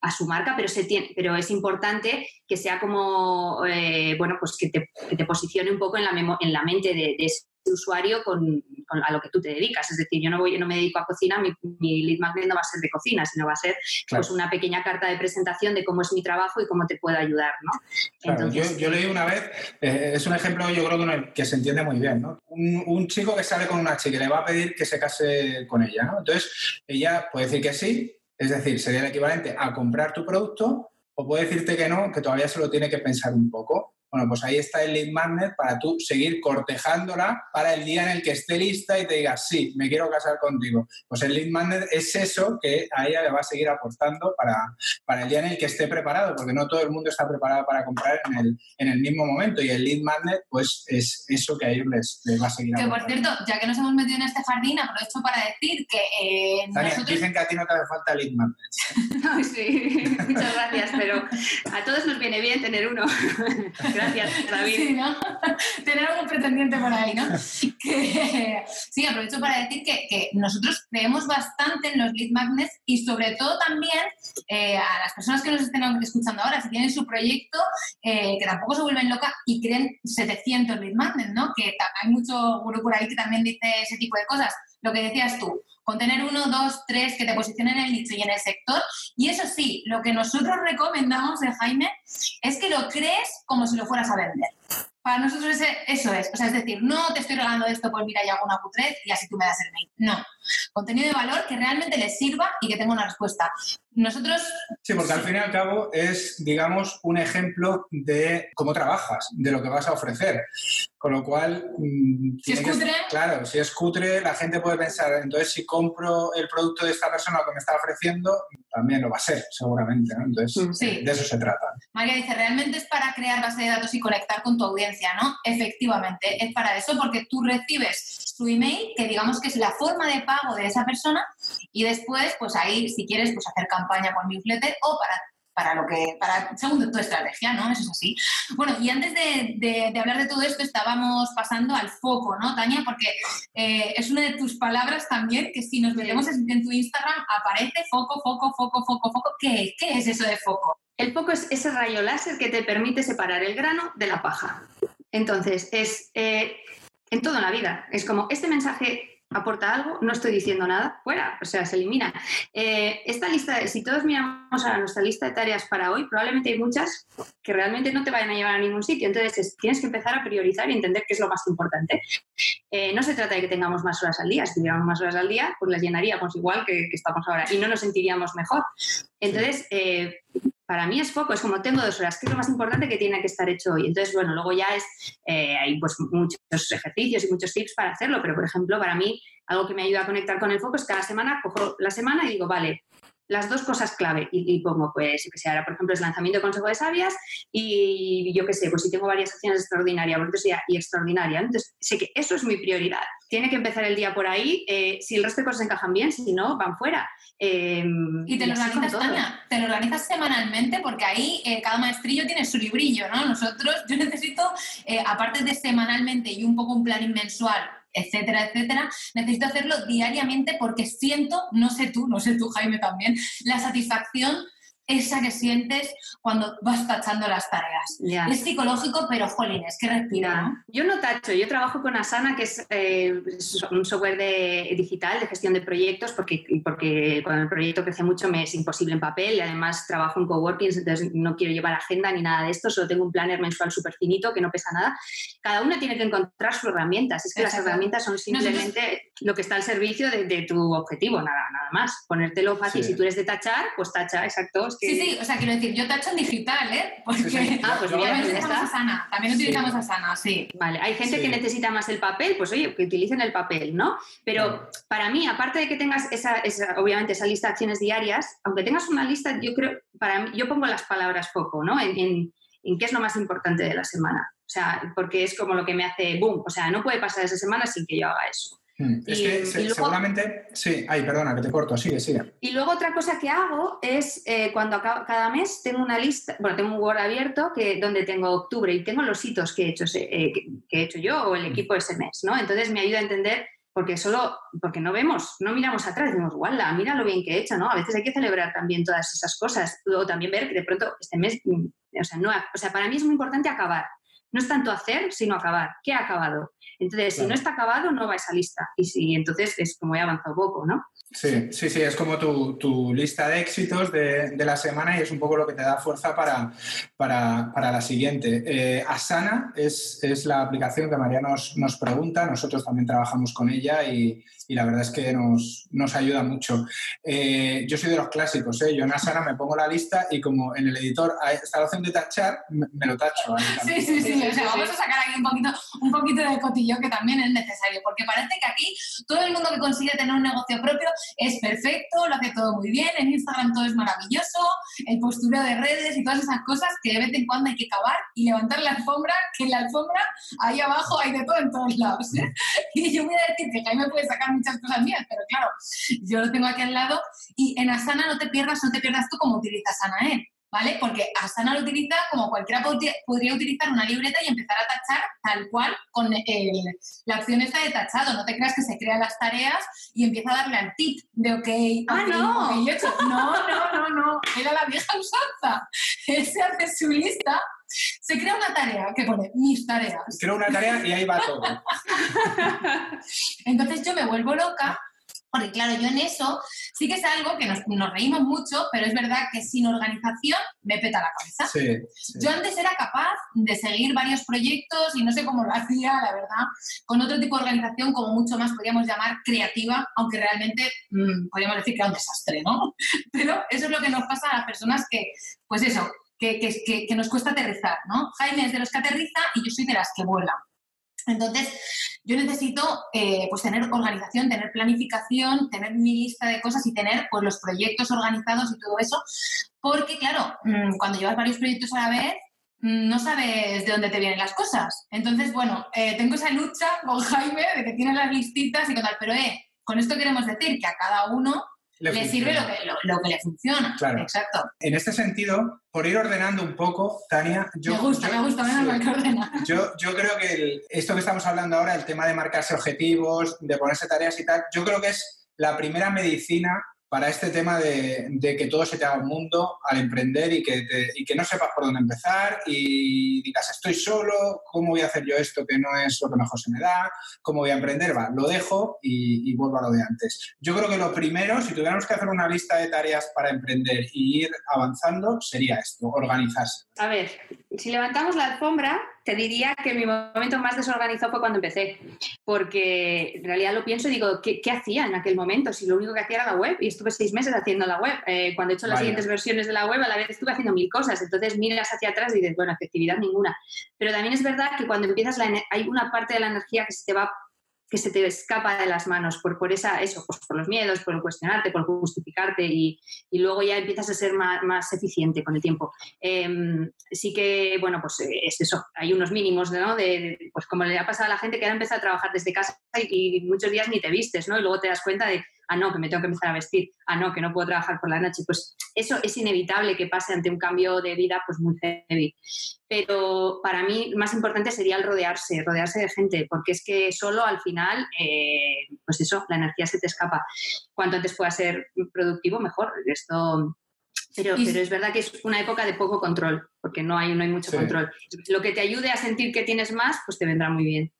a su marca, pero, se tiene, pero es importante que sea como, eh, bueno, pues que te, que te, posicione un poco en la, en la mente de, usuario con, a lo que tú te dedicas. Es decir, yo no, voy, yo no me dedico a cocina, mi, mi, lead magnet no va a ser de cocina, sino va a ser pues, una pequeña carta de presentación de cómo es mi trabajo y cómo te puedo ayudar. ¿no? yo, yo, leí una vez, eh, es un ejemplo yo creo que, que se entiende muy bien. ¿no? Un, un, chico que sale con una chica y le va a pedir que se case con ella. ¿no? Entonces, ella puede decir que sí, es decir, sería el equivalente a comprar tu producto o puede decirte que no, que todavía se lo tiene que pensar un poco. Bueno, pues ahí está el lead magnet para tú seguir cortejándola para el día en el que esté lista y te diga, sí, me quiero casar contigo. Pues el lead magnet es eso que a ella le va a seguir aportando para, para el día en el que esté preparado, porque no todo el mundo está preparado para comprar en el, en el mismo momento y el lead magnet pues es eso que a ellos les, les va a seguir aportando. Que por cierto, ya que nos hemos metido en este jardín, aprovecho para decir que eh, nosotros... dicen que a ti no te hace falta lead magnet. [LAUGHS] sí, [LAUGHS] muchas gracias, pero a todos nos viene bien tener uno. Gracias, [LAUGHS] David. [LAUGHS] Sí, ¿no? [LAUGHS] Tener algún pretendiente por ahí, ¿no? sí, aprovecho para decir que, nosotros creemos bastante en los lead magnets y sobre todo también eh, a las personas que nos estén escuchando ahora, si tienen su proyecto, eh, que tampoco se vuelven locas y creen 700 lead magnets, ¿no? Que hay mucho gurú por ahí que también dice ese tipo de cosas. Lo que decías tú, con tener uno, dos, tres que te posicionen en el nicho y en el sector. Y eso sí, lo que nosotros recomendamos de Jaime es que lo crees como si lo fueras a vender. Para nosotros eso es. O sea, es decir, no te estoy regalando esto, pues mira, yo hago una Q3 y así tú me das el mail. No. Contenido de valor que realmente les sirva y que tenga una respuesta. Nosotros... Sí, porque al fin y al cabo es, digamos, un ejemplo de cómo trabajas, de lo que vas a ofrecer. Con lo cual... Mm, si es cutre... claro, si es cutre, la gente puede pensar, entonces si compro el producto de esta persona que me está ofreciendo, también lo va a ser, seguramente. Entonces, mm, de eso se trata. María dice, realmente es para crear base de datos y conectar con tu audiencia, ¿no? Efectivamente, es para eso, porque tú recibes su email, que digamos que es la forma de pago de esa persona, y después, pues ahí, si quieres, pues hacer campaña con newsletter o para para lo que, para, según tu estrategia, ¿no? Eso es así. Bueno, y antes de, hablar de todo esto, estábamos pasando al foco, ¿no, Tania? Porque eh, es una de tus palabras también, que si nos metemos en, tu Instagram, aparece foco, foco, foco, foco, foco. ¿Qué, ¿Qué es eso de foco? El foco es ese rayo láser que te permite separar el grano de la paja. Entonces, es eh, en toda la vida. Es como, este mensaje aporta algo, no estoy diciendo nada, fuera, o sea, se elimina. Eh, esta lista, si todos miramos a nuestra lista de tareas para hoy, probablemente hay muchas que realmente no te vayan a llevar a ningún sitio. Entonces, tienes que empezar a priorizar y entender qué es lo más importante. Eh, no se trata de que tengamos más horas al día. Si tuviéramos más horas al día, pues las llenaríamos igual que, estamos ahora y no nos sentiríamos mejor. Entonces, eh, para mí es foco, es como tengo dos horas, ¿qué es lo más importante que tiene que estar hecho hoy? Entonces, bueno, luego ya es, eh, hay pues muchos ejercicios y muchos tips para hacerlo, pero por ejemplo, para mí algo que me ayuda a conectar con el foco es cada semana cojo la semana y digo, vale, las dos cosas clave y, pongo, pues, que sea, ahora por ejemplo es lanzamiento de consejo de sabias y yo qué sé, pues si tengo varias acciones extraordinarias, y extraordinaria, entonces sé que eso es mi prioridad. Tiene que empezar el día por ahí, eh, si el resto de cosas encajan bien, si no, van fuera. Em, y te lo organizas, Tania, te lo organizas semanalmente porque ahí eh, cada maestrillo tiene su librillo, ¿no? Nosotros, [LAUGHS] yo necesito, eh, aparte de semanalmente y un poco un planning mensual, etcétera, etcétera, necesito hacerlo diariamente porque siento, no sé tú, no sé tú Jaime también, la satisfacción esa que sientes cuando vas tachando las tareas. Es psicológico, pero jolines, que respira. Yo no tacho, yo trabajo con Asana, que es eh, un software de, digital de gestión de proyectos, porque, porque cuando el proyecto crece mucho me es imposible en papel y además trabajo en coworking, entonces no quiero llevar agenda ni nada de esto, solo tengo un planner mensual súper finito que no pesa nada. Cada una tiene que encontrar sus herramientas, es que las herramientas son simplemente lo que está al servicio de, tu objetivo, nada, nada más. Ponértelo fácil, si tú eres de tachar, pues tacha, exacto Sí, sí, o sea, quiero decir, yo tacho en digital, ¿eh? Porque ah, pues también utilizamos Asana, también utilizamos Asana, sí. Vale, hay gente que necesita más el papel, pues oye, que utilicen el papel, ¿no? Pero para mí, aparte de que tengas esa, obviamente esa lista de acciones diarias, aunque tengas una lista, yo creo, para mí, yo pongo las palabras foco, ¿no? En, en, en qué es lo más importante de la semana. O sea, porque es como lo que me hace boom. O sea, no puede pasar esa semana sin que yo haga eso. Mm, es que seguramente, sí, ay, perdona, que te corto, sigue, sigue. Y luego otra cosa que hago es eh, cuando cada mes tengo una lista, bueno, tengo un Word abierto que, donde tengo octubre y tengo los hitos que he hecho, eh, que, he hecho yo o el equipo ese mes, ¿no? Entonces me ayuda a entender, porque solo, porque no vemos, no miramos atrás, decimos, guala, mira lo bien que he hecho, ¿no? A veces hay que celebrar también todas esas cosas, luego también ver que de pronto este mes, mm, o sea, no, o sea, para mí es muy importante acabar. No es tanto hacer, sino acabar. ¿Qué ha acabado? Entonces, si no está acabado, no va a esa lista. Y si, entonces es como he avanzado poco, ¿no? Sí, sí, sí, es como tu, lista de éxitos de, la semana y es un poco lo que te da fuerza para, para, la siguiente. Eh, Asana es, la aplicación que María nos, nos, pregunta, nosotros también trabajamos con ella y, la verdad es que nos, nos ayuda mucho. Eh, yo soy de los clásicos, ¿eh? yo en Asana me pongo la lista y como en el editor está la opción de tachar, me, lo tacho. [LAUGHS] Sí, sí, sí, o sea, vamos a sacar aquí un poquito, un poquito de cotillo que también es necesario, porque parece que aquí todo el mundo que consigue tener un negocio propio es perfecto, lo hace todo muy bien, en Instagram todo es maravilloso, el postureo de redes y todas esas cosas que de vez en cuando hay que cavar y levantar la alfombra, que en la alfombra ahí abajo hay de todo en todos lados. [LAUGHS] Y yo voy a decir que Jaime puede sacar muchas cosas mías, pero claro, yo lo tengo aquí al lado y en Asana no te pierdas, no te pierdas tú como utilizas Asana, ¿eh? ¿Vale? Porque Asana lo utiliza como cualquiera podría utilizar una libreta y empezar a tachar tal cual con la acción esta de tachado. No te creas que se crean las tareas y empieza a darle al tip de ok, ah, no. no, no, no, no, era la vieja usanza. [LAUGHS] Él se hace su lista se crea una tarea que pone mis tareas. Crea una tarea y ahí va todo. [LAUGHS] Entonces yo me vuelvo loca Porque claro, yo en eso sí que es algo que nos, reímos mucho, pero es verdad que sin organización me peta la cabeza. Yo antes era capaz de seguir varios proyectos y no sé cómo lo hacía, la verdad, con otro tipo de organización como mucho más podríamos llamar creativa, aunque realmente mm, podríamos decir que era un desastre, ¿no? [LAUGHS] Pero eso es lo que nos pasa a las personas que, pues eso, que, que, que nos cuesta aterrizar, ¿no? Jaime es de los que aterriza y yo soy de las que vuela. Entonces, yo necesito eh, pues tener organización, tener planificación, tener mi lista de cosas y tener pues, los proyectos organizados y todo eso, porque claro, mm, cuando llevas varios proyectos a la vez, mm, no sabes de dónde te vienen las cosas. Entonces, bueno, eh, tengo esa lucha con Jaime de que tiene las listitas y con tal, pero eh, con esto queremos decir que a cada uno le, sirve lo que, lo, que, le funciona. Claro. Exacto. En este sentido, por ir ordenando un poco, Tania, yo, me gusta, me gusta, me que Yo, yo creo que esto que estamos hablando ahora, el tema de marcarse objetivos, de ponerse tareas y tal, yo creo que es la primera medicina para este tema de, que todo se te haga un mundo al emprender y que, que, no sepas por dónde empezar y digas, estoy solo, ¿cómo voy a hacer yo esto que no es lo que mejor se me da? ¿Cómo voy a emprender? Va, lo dejo y, y vuelvo a lo de antes. Yo creo que lo primero, si tuviéramos que hacer una lista de tareas para emprender y ir avanzando, sería esto, organizarse. A ver, si levantamos la alfombra, te diría que mi momento más desorganizado fue cuando empecé, porque en realidad lo pienso y digo, ¿qué, hacía en aquel momento? Si lo único que hacía era la web y estuve seis meses haciendo la web. Eh, cuando he hecho las siguientes versiones de la web, a la vez estuve haciendo mil cosas, entonces miras hacia atrás y dices, bueno, efectividad ninguna. Pero también es verdad que cuando empiezas, la, hay una parte de la energía que se te va que se te escapa de las manos por, por esa, eso, pues por los miedos, por cuestionarte, por justificarte y, y luego ya empiezas a ser más, más eficiente con el tiempo. Em, sí que, bueno, pues eh, es eso, hay unos mínimos, ¿no? De, pues como le ha pasado a la gente que ahora empieza a trabajar desde casa y, y, muchos días ni te vistes, ¿no? Y luego te das cuenta de, ah, no, que me tengo que empezar a vestir, ah, no, que no puedo trabajar por la noche. Pues eso es inevitable que pase ante un cambio de vida pues muy heavy. Pero para mí más importante sería el rodearse, rodearse de gente, porque es que solo al final, eh, pues eso, la energía se te escapa. Cuanto antes pueda ser productivo, mejor. Esto pero, pero, es verdad que es una época de poco control, porque no hay, no hay mucho control. Lo que te ayude a sentir que tienes más, pues te vendrá muy bien.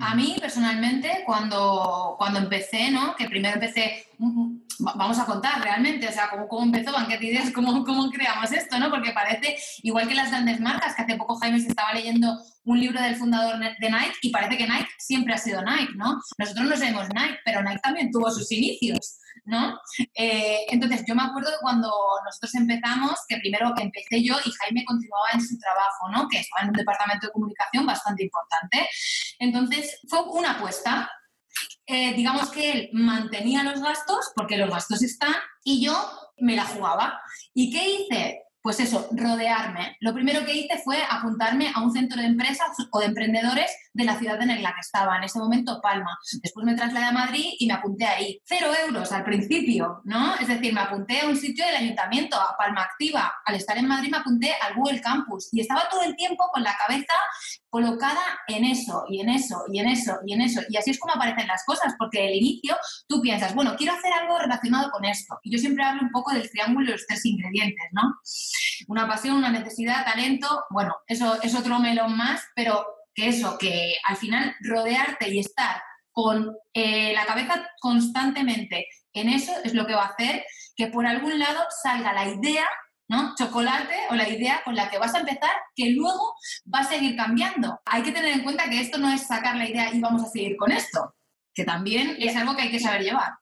A mí, personalmente, cuando, cuando empecé, ¿no? Que primero empecé, mm, mm, vamos a contar realmente, o sea, cómo, cómo empezó Banquet Ideas, cómo, cómo creamos esto, ¿no? Porque parece, igual que las grandes marcas, que hace poco Jaime se estaba leyendo un libro del fundador de Nike y parece que Nike siempre ha sido Nike, ¿no? Nosotros no sabemos Nike, pero Nike también tuvo sus inicios. ¿no? Eh, entonces, yo me acuerdo de cuando nosotros empezamos, que primero empecé yo y Jaime continuaba en su trabajo, ¿no? Que estaba en un departamento de comunicación bastante importante. Entonces, fue una apuesta. Eh, digamos que él mantenía los gastos, porque los gastos están, y yo me la jugaba. ¿Y qué hice? Pues eso, rodearme. Lo primero que hice fue apuntarme a un centro de empresas o de emprendedores de la ciudad en la que estaba, en ese momento Palma. Después me trasladé a Madrid y me apunté ahí. Cero euros al principio, ¿no? Es decir, me apunté a un sitio del ayuntamiento, a Palma Activa. Al estar en Madrid me apunté al Google Campus y estaba todo el tiempo con la cabeza colocada en eso y en eso y en eso y en eso. Y así es como aparecen las cosas, porque el inicio tú piensas, bueno, quiero hacer algo relacionado con esto. Y yo siempre hablo un poco del triángulo de los tres ingredientes, ¿no? Una pasión, una necesidad, talento, bueno, eso es otro melón más, pero que eso, que al final rodearte y estar con eh, la cabeza constantemente en eso es lo que va a hacer que por algún lado salga la idea, ¿no? Chocolate o la idea con la que vas a empezar, que luego va a seguir cambiando. Hay que tener en cuenta que esto no es sacar la idea y vamos a seguir con esto, que también es algo que hay que saber llevar.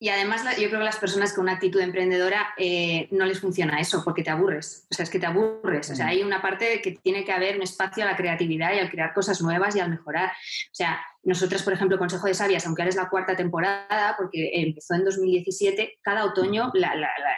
Y además yo creo que las personas con una actitud emprendedora eh, no les funciona eso porque te aburres. O sea, es que te aburres. O sea, hay una parte que tiene que haber un espacio a la creatividad y al crear cosas nuevas y al mejorar. O sea, nosotras, por ejemplo, Consejo de Sabias, aunque ahora es la cuarta temporada, porque empezó en 2017, cada otoño la,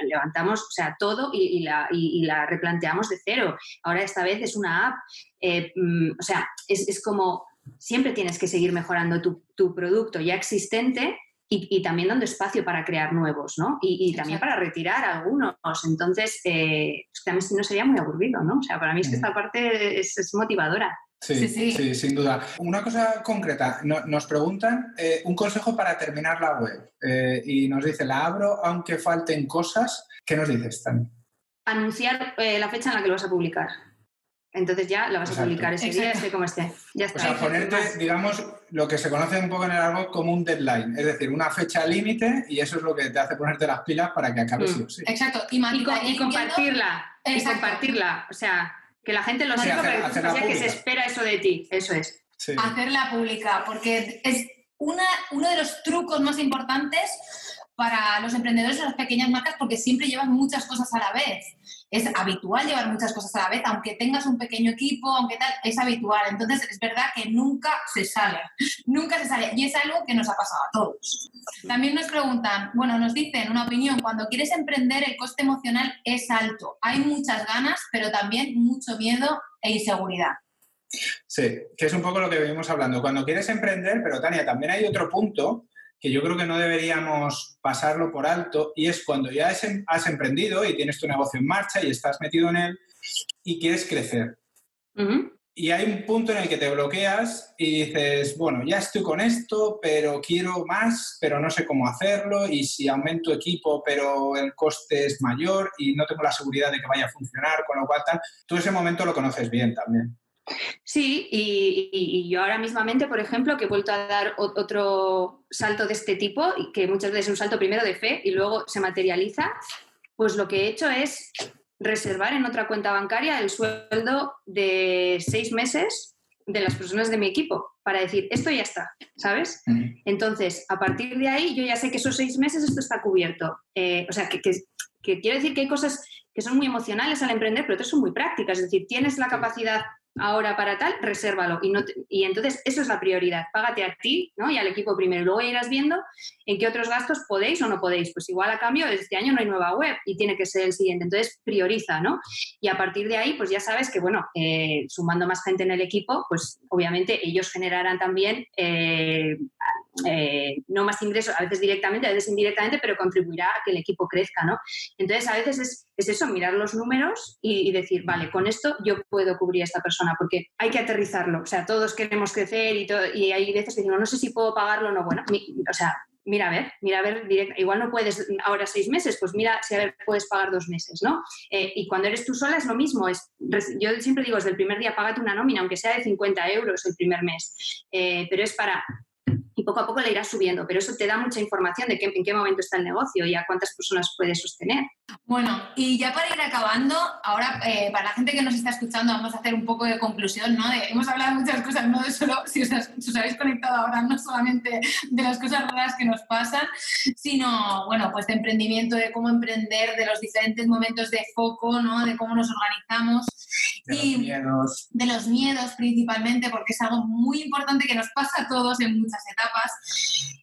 levantamos, o sea, todo y, la, y, la, replanteamos de cero. Ahora esta vez es una app. Eh, mm, o sea, es, es, como siempre tienes que seguir mejorando tu, tu producto ya existente y, también dando espacio para crear nuevos, ¿no? Y, también para retirar algunos. Entonces, eh, también no sería muy aburrido, ¿no? O sea, para mí es que esta parte es, motivadora. Sí, sí, sin duda. Una cosa concreta, nos preguntan eh, un consejo para terminar la web eh, y nos dice, la abro aunque falten cosas. ¿Qué nos dices, Tani? Anunciar la fecha en la que lo vas a publicar. Entonces ya la vas a Exacto. publicar ese día, Exacto. esté como esté. Ya O está. sea, ponerte, digamos, lo que se conoce un poco en el argot como un deadline, es decir, una fecha límite y eso es lo que te hace ponerte las pilas para que acabe Mm. sí o sí. Exacto. Y, Y, co- y ir compartirla. Y Exacto. compartirla. O sea, que la gente lo Sí, sepa, hacer- pero hacerla o sea, que se espera eso de ti. Eso es. Sí. hacerla pública, porque es una, uno de los trucos más importantes para los emprendedores y las pequeñas marcas, porque siempre llevan muchas cosas a la vez. Es habitual llevar muchas cosas a la vez, aunque tengas un pequeño equipo, aunque tal, es habitual. Entonces, es verdad que nunca se sale, [LAUGHS] nunca se sale. Y es algo que nos ha pasado a todos. También nos preguntan, bueno, nos dicen una opinión, cuando quieres emprender el coste emocional es alto. Hay muchas ganas, pero también mucho miedo e inseguridad. Sí, que es un poco lo que venimos hablando. Cuando quieres emprender, pero Tania, también hay otro punto que yo creo que no deberíamos pasarlo por alto y es cuando ya has, em- has emprendido y tienes tu negocio en marcha y estás metido en él y quieres crecer. Ujú. Y hay un punto en el que te bloqueas y dices, bueno, ya estoy con esto, pero quiero más, pero no sé cómo hacerlo y si aumento equipo, pero el coste es mayor y no tengo la seguridad de que vaya a funcionar, con lo cual tal, tú ese momento lo conoces bien también. Sí, y, y- y yo ahora mismamente, por ejemplo, que he vuelto a dar otro salto de este tipo, y que muchas veces es un salto primero de fe y luego se materializa, pues lo que he hecho es reservar en otra cuenta bancaria el sueldo de seis meses de las personas de mi equipo para decir, esto ya está, ¿sabes? Entonces, a partir de ahí, yo ya sé que esos seis meses esto está cubierto. Eh, o sea, que, que- que quiero decir que hay cosas que son muy emocionales al emprender, pero otras son muy prácticas. Es decir, tienes la capacidad ahora para tal, resérvalo. Y, no y entonces, eso es la prioridad. Págate a ti ¿no? y al equipo primero. Luego irás viendo en qué otros gastos podéis o no podéis. Pues igual a cambio, este año no hay nueva web y tiene que ser el siguiente. Entonces, prioriza, ¿no? Y a partir de ahí, pues ya sabes que, bueno, eh, sumando más gente en el equipo, pues obviamente ellos generarán también eh, eh, no más ingresos, a veces directamente, a veces indirectamente, pero contribuirá a que el equipo crezca, ¿no? Entonces, a veces es, es eso, mirar los números y, decir, vale, con esto yo puedo cubrir a esta persona, porque hay que aterrizarlo. O sea, todos queremos crecer y, todo, y hay veces que decimos, no sé si puedo pagarlo o no. Bueno, o sea, mira a ver, mira a ver, direct- igual no puedes ahora seis meses, pues mira si a ver puedes pagar dos meses, ¿no? Eh, y cuando eres tú sola es lo mismo, es, yo siempre digo, desde el primer día págate una nómina, aunque sea de 50 euros el primer mes, Eh, pero es para... Y poco a poco le irás subiendo, pero eso te da mucha información de qué, en qué momento está el negocio y a cuántas personas puedes sostener. Bueno, y ya para ir acabando, ahora eh, para la gente que nos está escuchando vamos a hacer un poco de conclusión, ¿no? De- hemos hablado de muchas cosas, no de solo, si os, si os habéis conectado ahora, no solamente de las cosas raras que nos pasan, sino, bueno, pues de emprendimiento, de cómo emprender, de los diferentes momentos de foco, ¿no? De cómo nos organizamos. De los Y- miedos. de los miedos principalmente, porque es algo muy importante que nos pasa a todos en muchas etapas.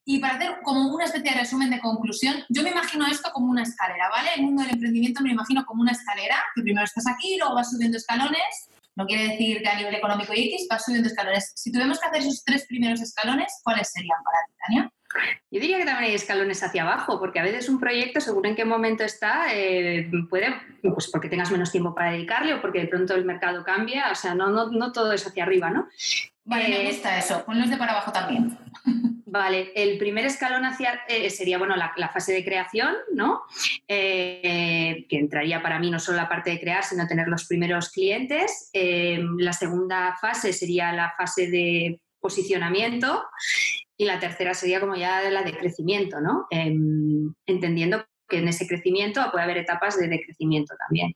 Y para hacer como una especie de resumen de conclusión, yo me imagino esto como una escalera, ¿vale? El mundo del emprendimiento me imagino como una escalera, que primero estás aquí, luego vas subiendo escalones. No quiere decir que a nivel económico X vas subiendo escalones. Si tuviéramos que hacer esos tres primeros escalones, ¿cuáles serían para ti, Tania? Yo diría que también hay escalones hacia abajo, porque a veces un proyecto, según en qué momento está, eh, puede, pues porque tengas menos tiempo para dedicarle o porque de pronto el mercado cambia, o sea, no, no, no todo es hacia arriba, ¿no? Vale, me Eh, gusta eso. Ponlos de para abajo también. [LAUGHS] Vale, el primer escalón hacia, eh, sería bueno, la, la fase de creación, ¿no? Eh, que entraría para mí no solo la parte de crear, sino tener los primeros clientes. Eh, la segunda fase sería la fase de posicionamiento y la tercera sería como ya la de crecimiento, ¿no? Em, entendiendo que en ese crecimiento puede haber etapas de decrecimiento también.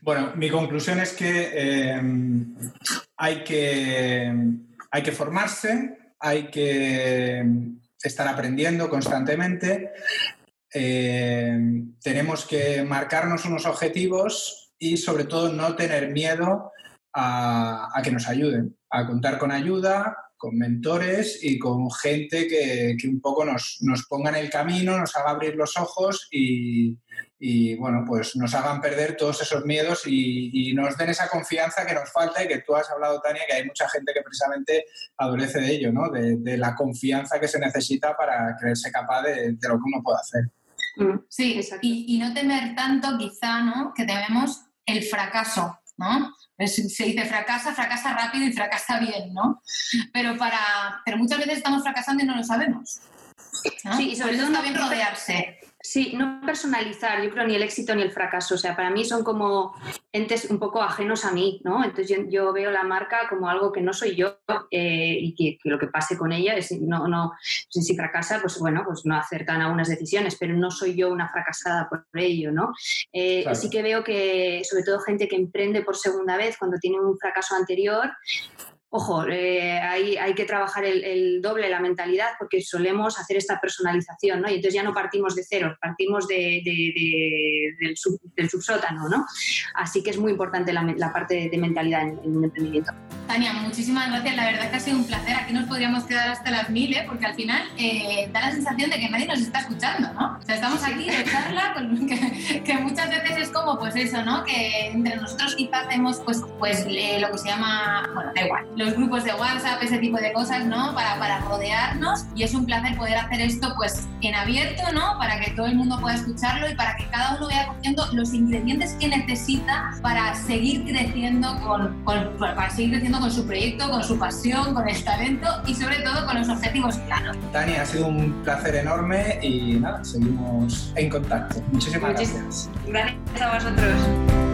Bueno, mi conclusión es que eh, hay que hay que formarse, hay que estar aprendiendo constantemente, eh, tenemos que marcarnos unos objetivos y sobre todo no tener miedo a, a que nos ayuden, a contar con ayuda, con mentores y con gente que, que un poco nos, nos ponga en el camino, nos haga abrir los ojos y, y, bueno, pues nos hagan perder todos esos miedos y, y nos den esa confianza que nos falta y que tú has hablado, Tania, que hay mucha gente que precisamente adolece de ello, ¿no? De, de la confianza que se necesita para creerse capaz de, de lo que uno puede hacer. Mm, Sí, Exacto. y, y no temer tanto, quizá, ¿no? Que tememos el fracaso, ¿no? Es- Se dice fracasa, fracasa rápido y fracasa bien, ¿no? Pero, para, pero muchas veces estamos fracasando y no lo sabemos. ¿no? Sí, y sobre Por eso todo está bien rodearse. Sí, no personalizar, yo creo, ni el éxito ni el fracaso. O sea, para mí son como entes un poco ajenos a mí, ¿no? Entonces yo, veo la marca como algo que no soy yo eh, y que, lo que pase con ella es, no, no, si fracasa, pues bueno, pues no acertan algunas decisiones, pero no soy yo una fracasada por ello, ¿no? Eh, sí que veo que, sobre todo gente que emprende por segunda vez cuando tiene un fracaso anterior, Ojo, eh, hay, hay, que trabajar el, doble la mentalidad porque solemos hacer esta personalización, ¿no? Y entonces ya no partimos de cero, partimos de, del, subsótano, ¿no? Así que es muy importante la, parte de mentalidad en, en, un emprendimiento. Tania, muchísimas gracias. La verdad que ha sido un placer. Aquí nos podríamos quedar hasta las mil, ¿eh? porque al final eh, da la sensación de que nadie nos está escuchando, ¿no? O sea, estamos aquí de charla, [LAUGHS] que, que, muchas veces es como, pues eso, ¿no? Que entre nosotros quizás hacemos, pues, pues eh, lo que se llama, bueno, da igual, los grupos de WhatsApp, ese tipo de cosas, ¿no? Para, para rodearnos y es un placer poder hacer esto, pues, en abierto, ¿no? Para que todo el mundo pueda escucharlo y para que cada uno vaya cogiendo los ingredientes que necesita para seguir creciendo con, con para seguir creciendo con su proyecto, con su pasión, con el talento y sobre todo con los objetivos claros. Tania, ha sido un placer enorme y nada, seguimos en contacto. Muchísimas gracias. Gracias a vosotros.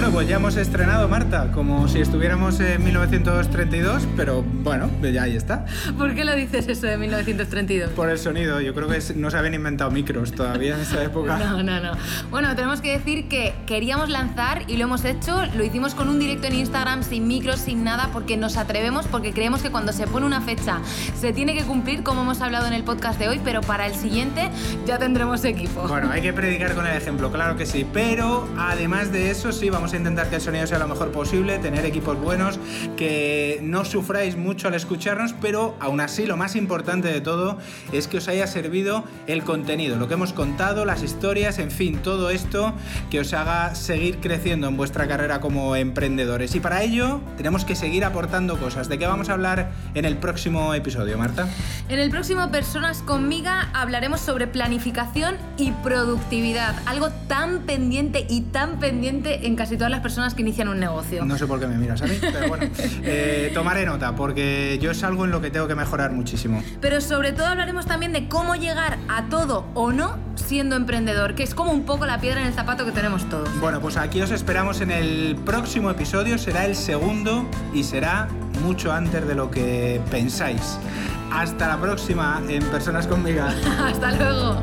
Bueno, pues ya hemos estrenado Marta, como si estuviéramos en 1932, pero bueno, ya ahí está. ¿Por qué lo dices eso de 1932? Por el sonido, yo creo que no se habían inventado micros todavía en esa época. [LAUGHS] no, no, no. Bueno, tenemos que decir que queríamos lanzar y lo hemos hecho, lo hicimos con un directo en Instagram sin micros, sin nada, porque nos atrevemos, porque creemos que cuando se pone una fecha se tiene que cumplir, como hemos hablado en el podcast de hoy, pero para el siguiente ya tendremos equipo. Bueno, hay que predicar con el ejemplo, claro que sí, pero además de eso sí vamos a intentar que el sonido sea lo mejor posible, tener equipos buenos, que no sufráis mucho al escucharnos, pero aún así lo más importante de todo es que os haya servido el contenido, lo que hemos contado, las historias, en fin, todo esto que os haga seguir creciendo en vuestra carrera como emprendedores. Y para ello tenemos que seguir aportando cosas. ¿De qué vamos a hablar en el próximo episodio, Marta? En el próximo Personas conmigo hablaremos sobre planificación y productividad, algo tan pendiente y tan pendiente en casi todas las personas que inician un negocio. No sé por qué me miras a mí, pero bueno, [LAUGHS] eh, tomaré nota porque yo es algo en lo que tengo que mejorar muchísimo. Pero sobre todo hablaremos también de cómo llegar a todo o no siendo emprendedor, que es como un poco la piedra en el zapato que tenemos todos. Bueno, pues aquí os esperamos en el próximo episodio, será el segundo y será mucho antes de lo que pensáis. Hasta la próxima en Personas conmigo. [LAUGHS] Hasta luego.